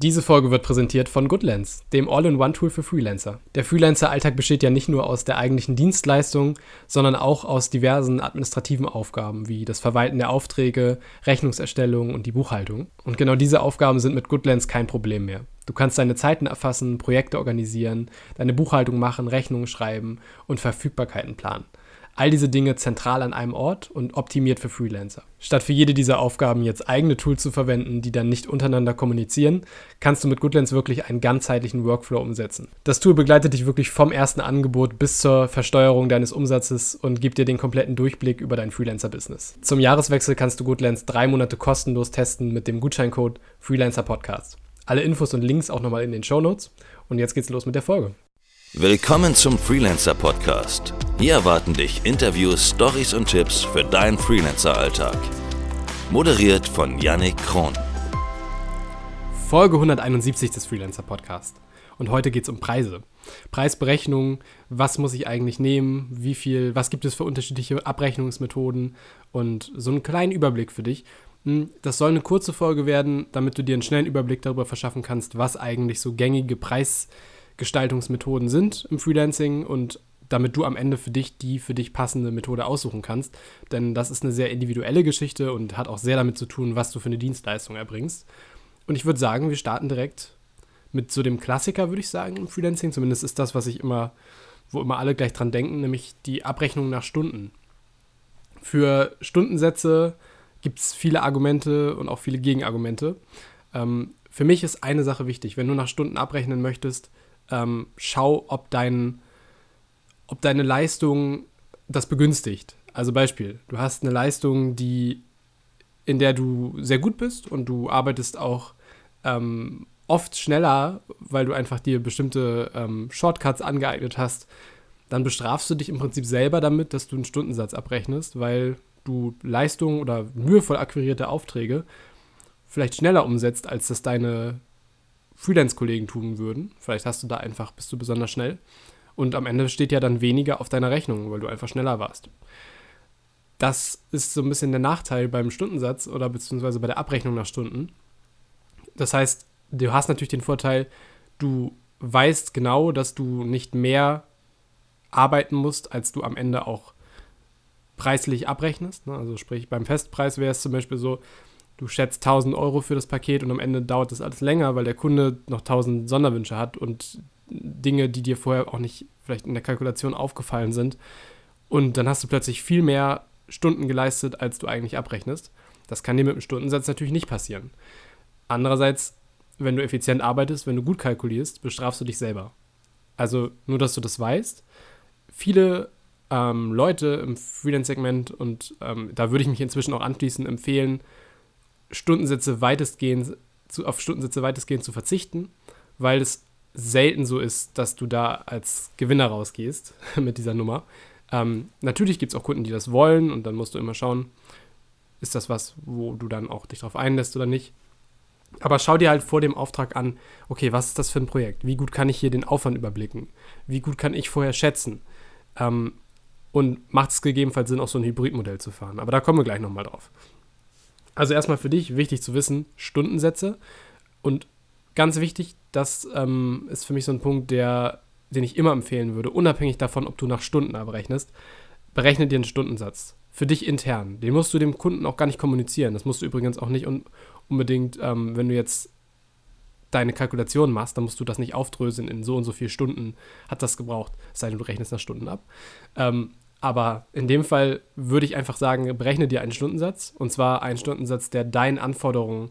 Diese Folge wird präsentiert von Goodlands, dem All-in-One-Tool für Freelancer. Der Freelancer-Alltag besteht ja nicht nur aus der eigentlichen Dienstleistung, sondern auch aus diversen administrativen Aufgaben wie das Verwalten der Aufträge, Rechnungserstellung und die Buchhaltung. Und genau diese Aufgaben sind mit Goodlands kein Problem mehr. Du kannst deine Zeiten erfassen, Projekte organisieren, deine Buchhaltung machen, Rechnungen schreiben und Verfügbarkeiten planen. All diese Dinge zentral an einem Ort und optimiert für Freelancer. Statt für jede dieser Aufgaben jetzt eigene Tools zu verwenden, die dann nicht untereinander kommunizieren, kannst du mit Goodlands wirklich einen ganzheitlichen Workflow umsetzen. Das Tool begleitet dich wirklich vom ersten Angebot bis zur Versteuerung deines Umsatzes und gibt dir den kompletten Durchblick über dein Freelancer-Business. Zum Jahreswechsel kannst du Goodlands drei Monate kostenlos testen mit dem Gutscheincode Freelancer Podcast. Alle Infos und Links auch nochmal in den Show Notes. Und jetzt geht's los mit der Folge. Willkommen zum Freelancer Podcast. Hier erwarten dich Interviews, Stories und Tipps für deinen Freelancer-Alltag. Moderiert von Yannick Kron. Folge 171 des Freelancer Podcast. Und heute geht es um Preise. Preisberechnung, was muss ich eigentlich nehmen, wie viel, was gibt es für unterschiedliche Abrechnungsmethoden und so einen kleinen Überblick für dich. Hm, das soll eine kurze Folge werden, damit du dir einen schnellen Überblick darüber verschaffen kannst, was eigentlich so gängige Preise Gestaltungsmethoden sind im Freelancing und damit du am Ende für dich die für dich passende Methode aussuchen kannst. Denn das ist eine sehr individuelle Geschichte und hat auch sehr damit zu tun, was du für eine Dienstleistung erbringst. Und ich würde sagen, wir starten direkt mit so dem Klassiker, würde ich sagen, im Freelancing. Zumindest ist das, was ich immer, wo immer alle gleich dran denken, nämlich die Abrechnung nach Stunden. Für Stundensätze gibt es viele Argumente und auch viele Gegenargumente. Ähm, für mich ist eine Sache wichtig. Wenn du nach Stunden abrechnen möchtest, ähm, schau, ob, dein, ob deine Leistung das begünstigt. Also Beispiel, du hast eine Leistung, die, in der du sehr gut bist und du arbeitest auch ähm, oft schneller, weil du einfach dir bestimmte ähm, Shortcuts angeeignet hast, dann bestrafst du dich im Prinzip selber damit, dass du einen Stundensatz abrechnest, weil du Leistungen oder mühevoll akquirierte Aufträge vielleicht schneller umsetzt, als das deine Freelance-Kollegen tun würden. Vielleicht hast du da einfach, bist du besonders schnell. Und am Ende steht ja dann weniger auf deiner Rechnung, weil du einfach schneller warst. Das ist so ein bisschen der Nachteil beim Stundensatz oder beziehungsweise bei der Abrechnung nach Stunden. Das heißt, du hast natürlich den Vorteil, du weißt genau, dass du nicht mehr arbeiten musst, als du am Ende auch preislich abrechnest. Ne? Also sprich, beim Festpreis wäre es zum Beispiel so, du schätzt 1000 Euro für das Paket und am Ende dauert das alles länger, weil der Kunde noch 1000 Sonderwünsche hat und Dinge, die dir vorher auch nicht vielleicht in der Kalkulation aufgefallen sind. Und dann hast du plötzlich viel mehr Stunden geleistet, als du eigentlich abrechnest. Das kann dir mit dem Stundensatz natürlich nicht passieren. Andererseits, wenn du effizient arbeitest, wenn du gut kalkulierst, bestrafst du dich selber. Also nur, dass du das weißt. Viele ähm, Leute im Freelance-Segment und ähm, da würde ich mich inzwischen auch anschließen, empfehlen, Stundensätze weitestgehend zu, auf Stundensätze weitestgehend zu verzichten, weil es selten so ist, dass du da als Gewinner rausgehst mit dieser Nummer. Ähm, natürlich gibt es auch Kunden, die das wollen und dann musst du immer schauen, ist das was, wo du dann auch dich drauf einlässt oder nicht. Aber schau dir halt vor dem Auftrag an, okay, was ist das für ein Projekt? Wie gut kann ich hier den Aufwand überblicken? Wie gut kann ich vorher schätzen? Ähm, und macht es gegebenenfalls Sinn, auch so ein Hybridmodell zu fahren? Aber da kommen wir gleich nochmal drauf. Also erstmal für dich wichtig zu wissen, Stundensätze. Und ganz wichtig, das ähm, ist für mich so ein Punkt, der, den ich immer empfehlen würde, unabhängig davon, ob du nach Stunden abrechnest, berechne dir einen Stundensatz. Für dich intern. Den musst du dem Kunden auch gar nicht kommunizieren. Das musst du übrigens auch nicht un unbedingt, ähm, wenn du jetzt deine Kalkulation machst, dann musst du das nicht aufdröseln in so und so viele Stunden hat das gebraucht. Sei denn, du rechnest nach Stunden ab. Ähm, aber in dem Fall würde ich einfach sagen, berechne dir einen Stundensatz. Und zwar einen Stundensatz, der deinen Anforderungen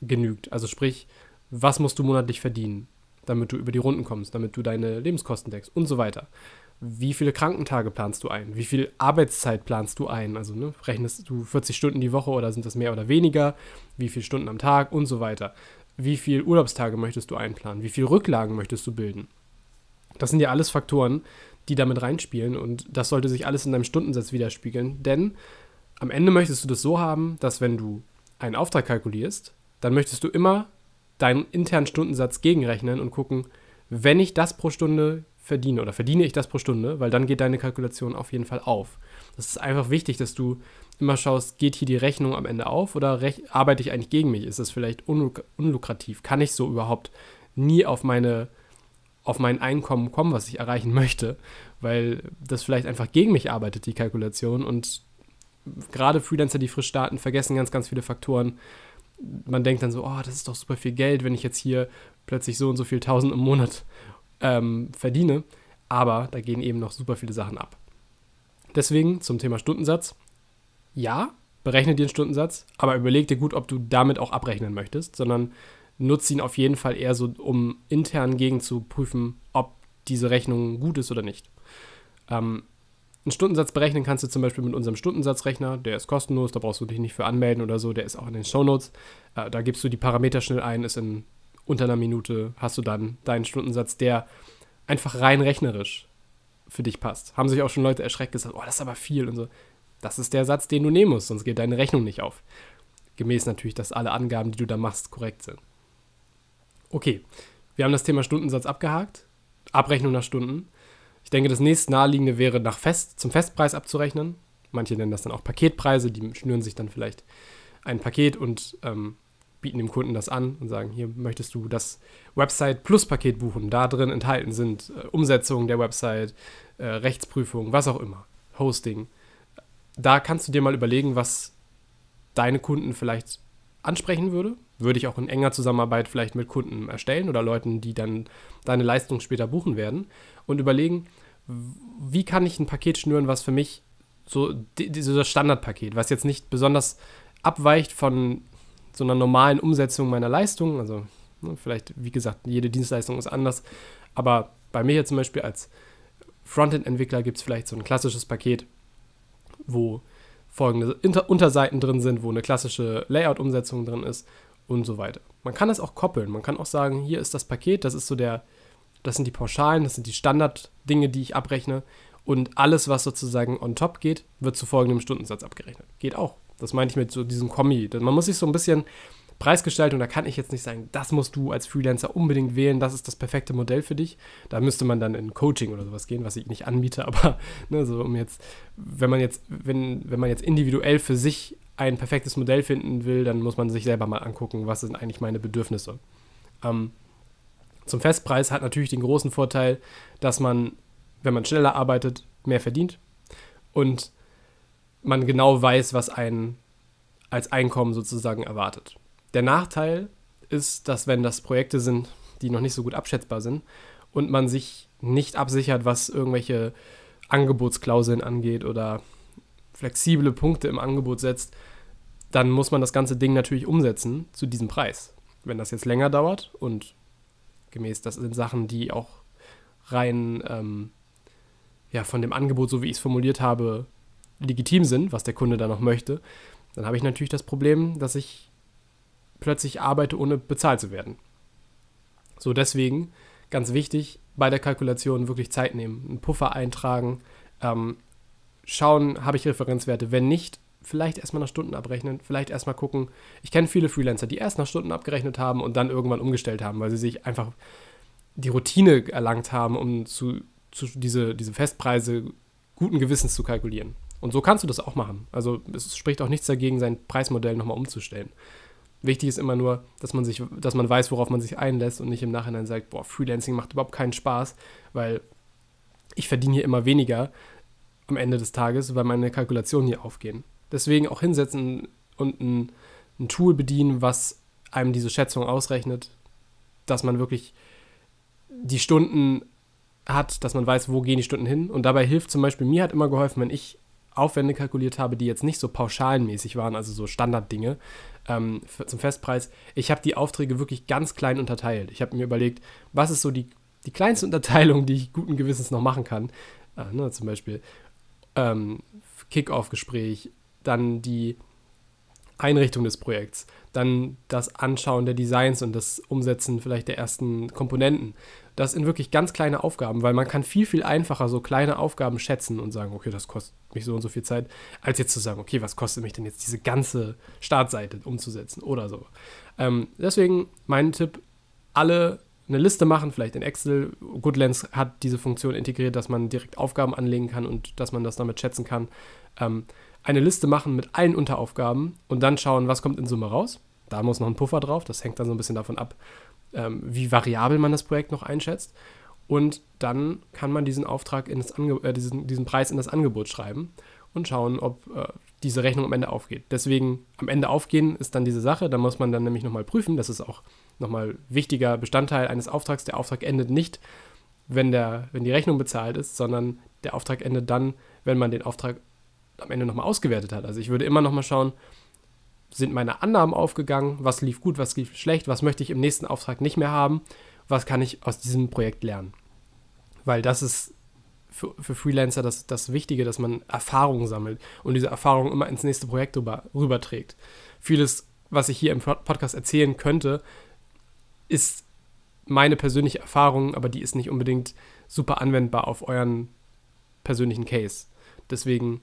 genügt. Also sprich, was musst du monatlich verdienen, damit du über die Runden kommst, damit du deine Lebenskosten deckst und so weiter. Wie viele Krankentage planst du ein? Wie viel Arbeitszeit planst du ein? Also ne, rechnest du 40 Stunden die Woche oder sind das mehr oder weniger? Wie viele Stunden am Tag und so weiter? Wie viele Urlaubstage möchtest du einplanen? Wie viele Rücklagen möchtest du bilden? Das sind ja alles Faktoren, die damit reinspielen und das sollte sich alles in deinem Stundensatz widerspiegeln, denn am Ende möchtest du das so haben, dass wenn du einen Auftrag kalkulierst, dann möchtest du immer deinen internen Stundensatz gegenrechnen und gucken, wenn ich das pro Stunde verdiene oder verdiene ich das pro Stunde, weil dann geht deine Kalkulation auf jeden Fall auf. Das ist einfach wichtig, dass du immer schaust, geht hier die Rechnung am Ende auf oder arbeite ich eigentlich gegen mich? Ist das vielleicht unluk unlukrativ? Kann ich so überhaupt nie auf meine auf mein Einkommen kommen, was ich erreichen möchte, weil das vielleicht einfach gegen mich arbeitet, die Kalkulation. Und gerade Freelancer, die frisch starten, vergessen ganz, ganz viele Faktoren. Man denkt dann so, oh, das ist doch super viel Geld, wenn ich jetzt hier plötzlich so und so viel tausend im Monat ähm, verdiene. Aber da gehen eben noch super viele Sachen ab. Deswegen zum Thema Stundensatz. Ja, berechne dir einen Stundensatz, aber überleg dir gut, ob du damit auch abrechnen möchtest, sondern nutze ihn auf jeden Fall eher so, um intern gegen zu prüfen, ob diese Rechnung gut ist oder nicht. Ähm, einen Stundensatz berechnen kannst du zum Beispiel mit unserem Stundensatzrechner, der ist kostenlos, da brauchst du dich nicht für anmelden oder so, der ist auch in den Shownotes. Äh, da gibst du die Parameter schnell ein, ist in unter einer Minute, hast du dann deinen Stundensatz, der einfach rein rechnerisch für dich passt. Haben sich auch schon Leute erschreckt gesagt, oh, das ist aber viel und so. Das ist der Satz, den du nehmen musst, sonst geht deine Rechnung nicht auf. Gemäß natürlich, dass alle Angaben, die du da machst, korrekt sind. Okay, wir haben das Thema Stundensatz abgehakt. Abrechnung nach Stunden. Ich denke, das nächste naheliegende wäre, nach Fest, zum Festpreis abzurechnen. Manche nennen das dann auch Paketpreise, die schnüren sich dann vielleicht ein Paket und ähm, bieten dem Kunden das an und sagen, hier möchtest du das Website Plus Paket buchen. Da drin enthalten sind äh, Umsetzung der Website, äh, Rechtsprüfung, was auch immer, Hosting. Da kannst du dir mal überlegen, was deine Kunden vielleicht ansprechen würde. Würde ich auch in enger Zusammenarbeit vielleicht mit Kunden erstellen oder Leuten, die dann deine Leistung später buchen werden und überlegen, wie kann ich ein Paket schnüren, was für mich so dieses Standardpaket, was jetzt nicht besonders abweicht von so einer normalen Umsetzung meiner Leistung. Also ne, vielleicht, wie gesagt, jede Dienstleistung ist anders. Aber bei mir hier zum Beispiel als Frontend-Entwickler gibt es vielleicht so ein klassisches Paket, wo folgende Inter Unterseiten drin sind, wo eine klassische Layout-Umsetzung drin ist und so weiter. Man kann das auch koppeln. Man kann auch sagen, hier ist das Paket, das ist so der, das sind die Pauschalen, das sind die Standarddinge, die ich abrechne. Und alles, was sozusagen on top geht, wird zu folgendem Stundensatz abgerechnet. Geht auch. Das meine ich mit so diesem Kommi. Man muss sich so ein bisschen Preisgestaltung, da kann ich jetzt nicht sagen, das musst du als Freelancer unbedingt wählen, das ist das perfekte Modell für dich. Da müsste man dann in Coaching oder sowas gehen, was ich nicht anbiete, aber ne, so um jetzt, wenn man jetzt, wenn, wenn man jetzt individuell für sich ein perfektes Modell finden will, dann muss man sich selber mal angucken, was sind eigentlich meine Bedürfnisse. Ähm, zum Festpreis hat natürlich den großen Vorteil, dass man, wenn man schneller arbeitet, mehr verdient und man genau weiß, was einen als Einkommen sozusagen erwartet. Der Nachteil ist, dass wenn das Projekte sind, die noch nicht so gut abschätzbar sind und man sich nicht absichert, was irgendwelche Angebotsklauseln angeht oder flexible Punkte im Angebot setzt, dann muss man das ganze Ding natürlich umsetzen zu diesem Preis. Wenn das jetzt länger dauert und gemäß, das sind Sachen, die auch rein ähm, ja, von dem Angebot, so wie ich es formuliert habe, legitim sind, was der Kunde da noch möchte, dann habe ich natürlich das Problem, dass ich plötzlich arbeite, ohne bezahlt zu werden. So, deswegen ganz wichtig, bei der Kalkulation wirklich Zeit nehmen, einen Puffer eintragen, ähm, schauen, habe ich Referenzwerte. Wenn nicht, vielleicht erstmal nach Stunden abrechnen, vielleicht erstmal gucken. Ich kenne viele Freelancer, die erst nach Stunden abgerechnet haben und dann irgendwann umgestellt haben, weil sie sich einfach die Routine erlangt haben, um zu, zu diese, diese Festpreise guten Gewissens zu kalkulieren. Und so kannst du das auch machen. Also es spricht auch nichts dagegen, sein Preismodell nochmal umzustellen. Wichtig ist immer nur, dass man sich, dass man weiß, worauf man sich einlässt und nicht im Nachhinein sagt, boah, Freelancing macht überhaupt keinen Spaß, weil ich verdiene hier immer weniger am Ende des Tages, weil meine Kalkulationen hier aufgehen. Deswegen auch hinsetzen und ein, ein Tool bedienen, was einem diese Schätzung ausrechnet, dass man wirklich die Stunden hat, dass man weiß, wo gehen die Stunden hin. Und dabei hilft zum Beispiel, mir hat immer geholfen, wenn ich Aufwände kalkuliert habe, die jetzt nicht so pauschalenmäßig waren, also so Standarddinge ähm, für, zum Festpreis. Ich habe die Aufträge wirklich ganz klein unterteilt. Ich habe mir überlegt, was ist so die, die kleinste Unterteilung, die ich guten Gewissens noch machen kann. Äh, ne, zum Beispiel ähm, Kick-Off-Gespräch, dann die Einrichtung des Projekts, dann das Anschauen der Designs und das Umsetzen vielleicht der ersten Komponenten. Das sind wirklich ganz kleine Aufgaben, weil man kann viel, viel einfacher so kleine Aufgaben schätzen und sagen, okay, das kostet mich so und so viel Zeit, als jetzt zu sagen, okay, was kostet mich denn jetzt diese ganze Startseite umzusetzen oder so. Ähm, deswegen mein Tipp, alle eine Liste machen, vielleicht in Excel. Goodlands hat diese Funktion integriert, dass man direkt Aufgaben anlegen kann und dass man das damit schätzen kann. Ähm, eine Liste machen mit allen Unteraufgaben und dann schauen, was kommt in Summe raus. Da muss noch ein Puffer drauf. Das hängt dann so ein bisschen davon ab, ähm, wie variabel man das Projekt noch einschätzt. Und dann kann man diesen Auftrag in das Ange äh, diesen, diesen Preis in das Angebot schreiben und schauen, ob äh, diese Rechnung am Ende aufgeht. Deswegen am Ende aufgehen ist dann diese Sache. Da muss man dann nämlich nochmal prüfen. Das ist auch nochmal wichtiger Bestandteil eines Auftrags. Der Auftrag endet nicht, wenn, der, wenn die Rechnung bezahlt ist, sondern der Auftrag endet dann, wenn man den Auftrag am Ende nochmal ausgewertet hat. Also ich würde immer nochmal schauen, sind meine Annahmen aufgegangen, was lief gut, was lief schlecht, was möchte ich im nächsten Auftrag nicht mehr haben, was kann ich aus diesem Projekt lernen. Weil das ist für, für Freelancer das, das Wichtige, dass man Erfahrungen sammelt und diese Erfahrungen immer ins nächste Projekt rüber, rüberträgt. Vieles, was ich hier im Podcast erzählen könnte, ist meine persönliche Erfahrung, aber die ist nicht unbedingt super anwendbar auf euren persönlichen Case. Deswegen,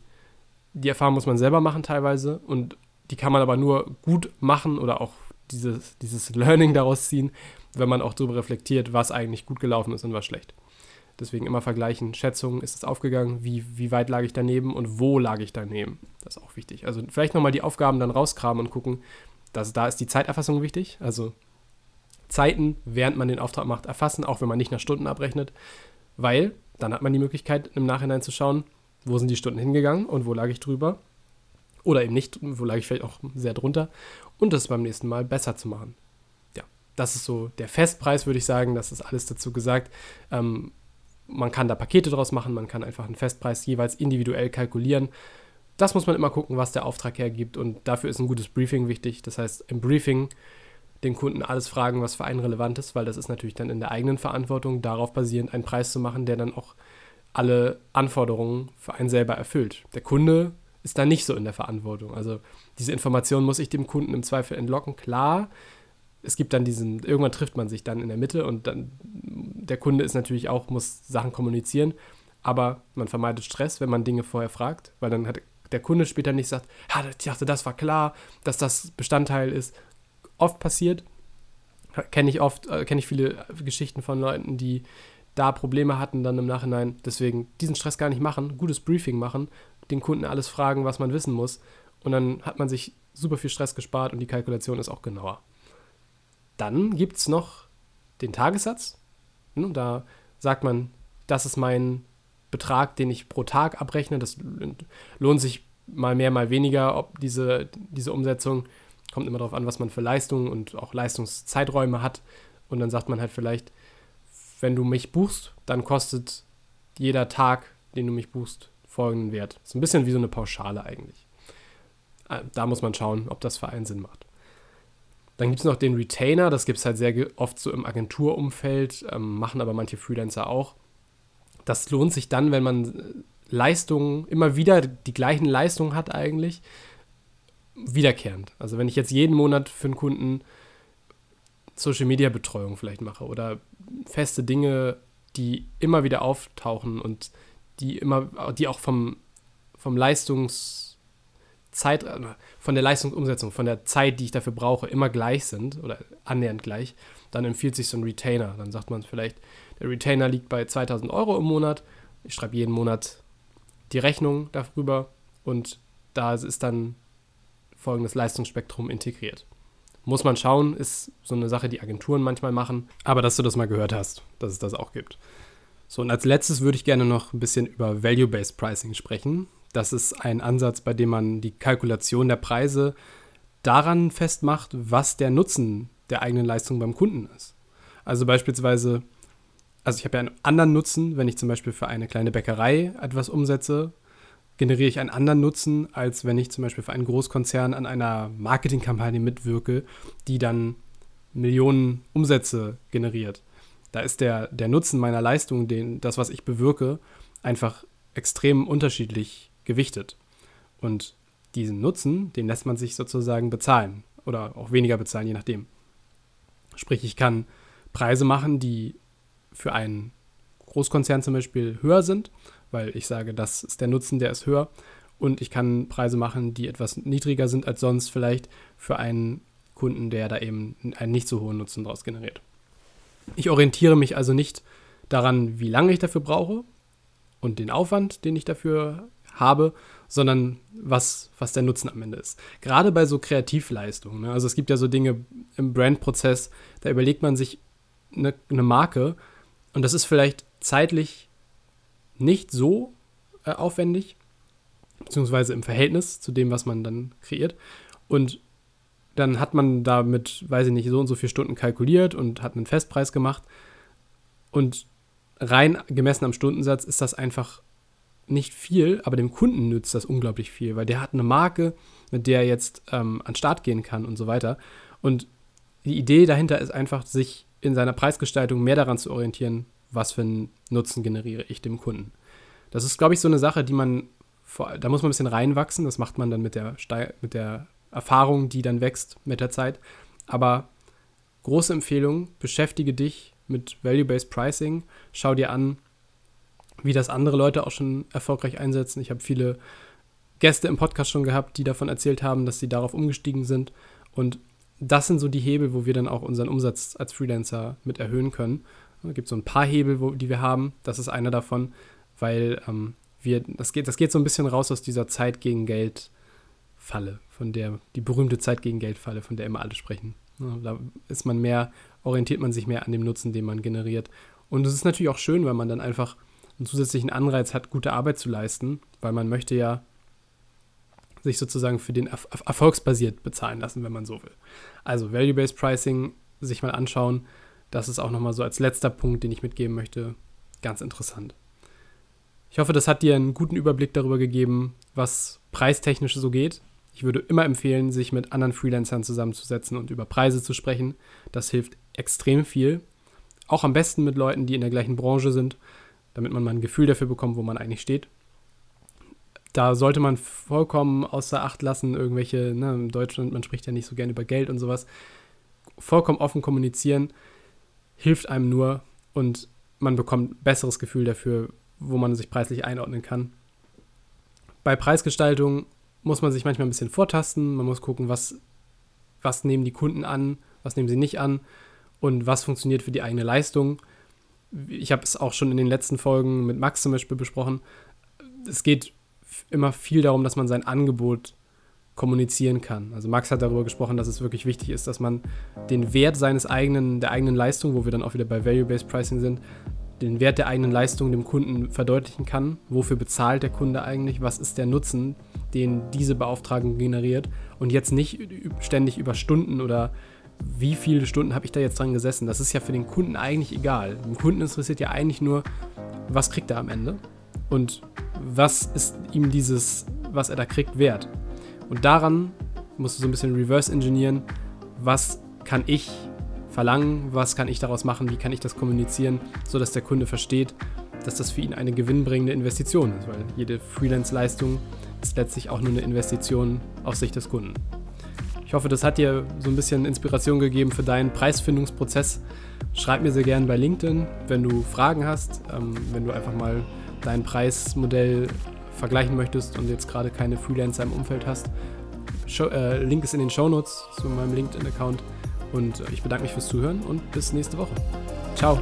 die Erfahrung muss man selber machen teilweise und die kann man aber nur gut machen oder auch dieses, dieses Learning daraus ziehen, wenn man auch darüber reflektiert, was eigentlich gut gelaufen ist und was schlecht. Deswegen immer vergleichen, Schätzungen, ist es aufgegangen, wie, wie weit lag ich daneben und wo lag ich daneben. Das ist auch wichtig. Also vielleicht nochmal die Aufgaben dann rauskramen und gucken, dass da ist die Zeiterfassung wichtig. Also Zeiten, während man den Auftrag macht, erfassen, auch wenn man nicht nach Stunden abrechnet, weil dann hat man die Möglichkeit im Nachhinein zu schauen, wo sind die Stunden hingegangen und wo lag ich drüber. Oder eben nicht, wo lag ich vielleicht auch sehr drunter. Und das beim nächsten Mal besser zu machen. Ja, das ist so der Festpreis, würde ich sagen. Das ist alles dazu gesagt. Ähm, man kann da Pakete draus machen, man kann einfach einen Festpreis jeweils individuell kalkulieren. Das muss man immer gucken, was der Auftrag hergibt und dafür ist ein gutes Briefing wichtig. Das heißt, im Briefing den Kunden alles fragen, was für einen relevant ist, weil das ist natürlich dann in der eigenen Verantwortung, darauf basierend einen Preis zu machen, der dann auch alle Anforderungen für einen selber erfüllt. Der Kunde ist da nicht so in der Verantwortung. Also diese Information muss ich dem Kunden im Zweifel entlocken. Klar, es gibt dann diesen, irgendwann trifft man sich dann in der Mitte und dann der Kunde ist natürlich auch, muss Sachen kommunizieren, aber man vermeidet Stress, wenn man Dinge vorher fragt, weil dann hat der Kunde später nicht sagt, ja, ich dachte, das war klar, dass das Bestandteil ist. Oft passiert, kenne ich oft, äh, kenne ich viele Geschichten von Leuten, die da Probleme hatten dann im Nachhinein. Deswegen diesen Stress gar nicht machen, gutes Briefing machen, den Kunden alles fragen, was man wissen muss. Und dann hat man sich super viel Stress gespart und die Kalkulation ist auch genauer. Dann gibt es noch den Tagessatz. Hm, da sagt man, das ist mein Betrag, den ich pro Tag abrechne. Das lohnt sich mal mehr, mal weniger, ob diese, diese Umsetzung. Kommt immer darauf an, was man für Leistungen und auch Leistungszeiträume hat. Und dann sagt man halt vielleicht, wenn du mich buchst, dann kostet jeder Tag, den du mich buchst, folgenden Wert. So ein bisschen wie so eine Pauschale eigentlich. Äh, da muss man schauen, ob das für einen Sinn macht. Dann gibt es noch den Retainer, das gibt es halt sehr oft so im Agenturumfeld, ähm, machen aber manche Freelancer auch. Das lohnt sich dann, wenn man äh, Leistungen, immer wieder die gleichen Leistungen hat eigentlich, wiederkehrend. Also wenn ich jetzt jeden Monat für einen Kunden Social Media Betreuung vielleicht mache oder feste Dinge, die immer wieder auftauchen und die immer, die auch vom, vom Leistungs- Zeit, äh, von der Leistungsumsetzung, von der Zeit, die ich dafür brauche, immer gleich sind oder annähernd gleich, dann empfiehlt sich so ein Retainer. Dann sagt man vielleicht, der Retainer liegt bei 2000 Euro im Monat. Ich schreibe jeden Monat die Rechnung darüber und da ist dann folgendes Leistungsspektrum integriert. Muss man schauen, ist so eine Sache, die Agenturen manchmal machen. Aber dass du das mal gehört hast, dass es das auch gibt. So, und als letztes würde ich gerne noch ein bisschen über Value-Based Pricing sprechen. Das ist ein Ansatz, bei dem man die Kalkulation der Preise daran festmacht, was der Nutzen der eigenen Leistung beim Kunden ist. Also beispielsweise, also ich habe ja einen anderen Nutzen, wenn ich zum Beispiel für eine kleine Bäckerei etwas umsetze, generiere ich einen anderen Nutzen, als wenn ich zum Beispiel für einen Großkonzern an einer Marketingkampagne mitwirke, die dann Millionen Umsätze generiert. Da ist der, der Nutzen meiner Leistung, den, das, was ich bewirke, einfach extrem unterschiedlich gewichtet. Und diesen Nutzen, den lässt man sich sozusagen bezahlen oder auch weniger bezahlen, je nachdem. Sprich, ich kann Preise machen, die für einen Großkonzern zum Beispiel höher sind, weil ich sage, das ist der Nutzen, der ist höher. Und ich kann Preise machen, die etwas niedriger sind als sonst vielleicht für einen Kunden, der da eben einen nicht so hohen Nutzen daraus generiert. Ich orientiere mich also nicht daran, wie lange ich dafür brauche und den Aufwand, den ich dafür habe, sondern was, was der Nutzen am Ende ist. Gerade bei so Kreativleistungen. Ne? Also es gibt ja so Dinge im Brandprozess, da überlegt man sich eine, eine Marke und das ist vielleicht zeitlich nicht so äh, aufwendig, beziehungsweise im Verhältnis zu dem, was man dann kreiert. Und dann hat man damit, weiß ich nicht, so und so viele Stunden kalkuliert und hat einen Festpreis gemacht. Und rein gemessen am Stundensatz ist das einfach nicht viel, aber dem Kunden nützt das unglaublich viel, weil der hat eine Marke, mit der er jetzt ähm, an den Start gehen kann und so weiter. Und die Idee dahinter ist einfach, sich in seiner Preisgestaltung mehr daran zu orientieren, was für einen Nutzen generiere ich dem Kunden. Das ist, glaube ich, so eine Sache, die man, da muss man ein bisschen reinwachsen. Das macht man dann mit der, mit der Erfahrung, die dann wächst mit der Zeit. Aber große Empfehlung, beschäftige dich mit Value-Based Pricing. Schau dir an, wie das andere Leute auch schon erfolgreich einsetzen. Ich habe viele Gäste im Podcast schon gehabt, die davon erzählt haben, dass sie darauf umgestiegen sind. Und das sind so die Hebel, wo wir dann auch unseren Umsatz als Freelancer mit erhöhen können. Es gibt so ein paar Hebel, wo, die wir haben. Das ist einer davon, weil ähm, wir, das geht, das geht so ein bisschen raus aus dieser Zeit gegen Geld Falle, von der, die berühmte Zeit gegen Geld Falle, von der immer alle sprechen. Da ist man mehr, orientiert man sich mehr an dem Nutzen, den man generiert. Und es ist natürlich auch schön, weil man dann einfach einen zusätzlichen Anreiz hat, gute Arbeit zu leisten, weil man möchte ja sich sozusagen für den Erf erfolgsbasiert bezahlen lassen, wenn man so will. Also Value-Based Pricing sich mal anschauen, das ist auch nochmal so als letzter Punkt, den ich mitgeben möchte, ganz interessant. Ich hoffe, das hat dir einen guten Überblick darüber gegeben, was preistechnisch so geht. Ich würde immer empfehlen, sich mit anderen Freelancern zusammenzusetzen und über Preise zu sprechen. Das hilft extrem viel. Auch am besten mit Leuten, die in der gleichen Branche sind, damit man mal ein Gefühl dafür bekommt, wo man eigentlich steht. Da sollte man vollkommen außer Acht lassen, irgendwelche, ne, in Deutschland, man spricht ja nicht so gern über Geld und sowas. Vollkommen offen kommunizieren hilft einem nur und man bekommt ein besseres Gefühl dafür, wo man sich preislich einordnen kann. Bei Preisgestaltung muss man sich manchmal ein bisschen vortasten. Man muss gucken, was, was nehmen die Kunden an, was nehmen sie nicht an und was funktioniert für die eigene Leistung. Ich habe es auch schon in den letzten Folgen mit Max zum Beispiel besprochen. Es geht immer viel darum, dass man sein Angebot kommunizieren kann. Also Max hat darüber gesprochen, dass es wirklich wichtig ist, dass man den Wert seines eigenen, der eigenen Leistung, wo wir dann auch wieder bei Value-Based Pricing sind, den Wert der eigenen Leistung dem Kunden verdeutlichen kann. Wofür bezahlt der Kunde eigentlich? Was ist der Nutzen, den diese Beauftragung generiert? Und jetzt nicht ständig über Stunden oder wie viele Stunden habe ich da jetzt dran gesessen. Das ist ja für den Kunden eigentlich egal. Dem Kunden interessiert ja eigentlich nur, was kriegt er am Ende und was ist ihm dieses, was er da kriegt, wert. Und daran musst du so ein bisschen reverse engineeren, was kann ich verlangen, was kann ich daraus machen, wie kann ich das kommunizieren, sodass der Kunde versteht, dass das für ihn eine gewinnbringende Investition ist, weil jede Freelance-Leistung ist letztlich auch nur eine Investition aus Sicht des Kunden. Ich hoffe, das hat dir so ein bisschen Inspiration gegeben für deinen Preisfindungsprozess. Schreib mir sehr gerne bei LinkedIn, wenn du Fragen hast, ähm, wenn du einfach mal dein Preismodell vergleichen möchtest und jetzt gerade keine Freelancer im Umfeld hast. Show, äh, Link ist in den Show Notes zu meinem LinkedIn-Account. Und ich bedanke mich fürs Zuhören und bis nächste Woche. Ciao.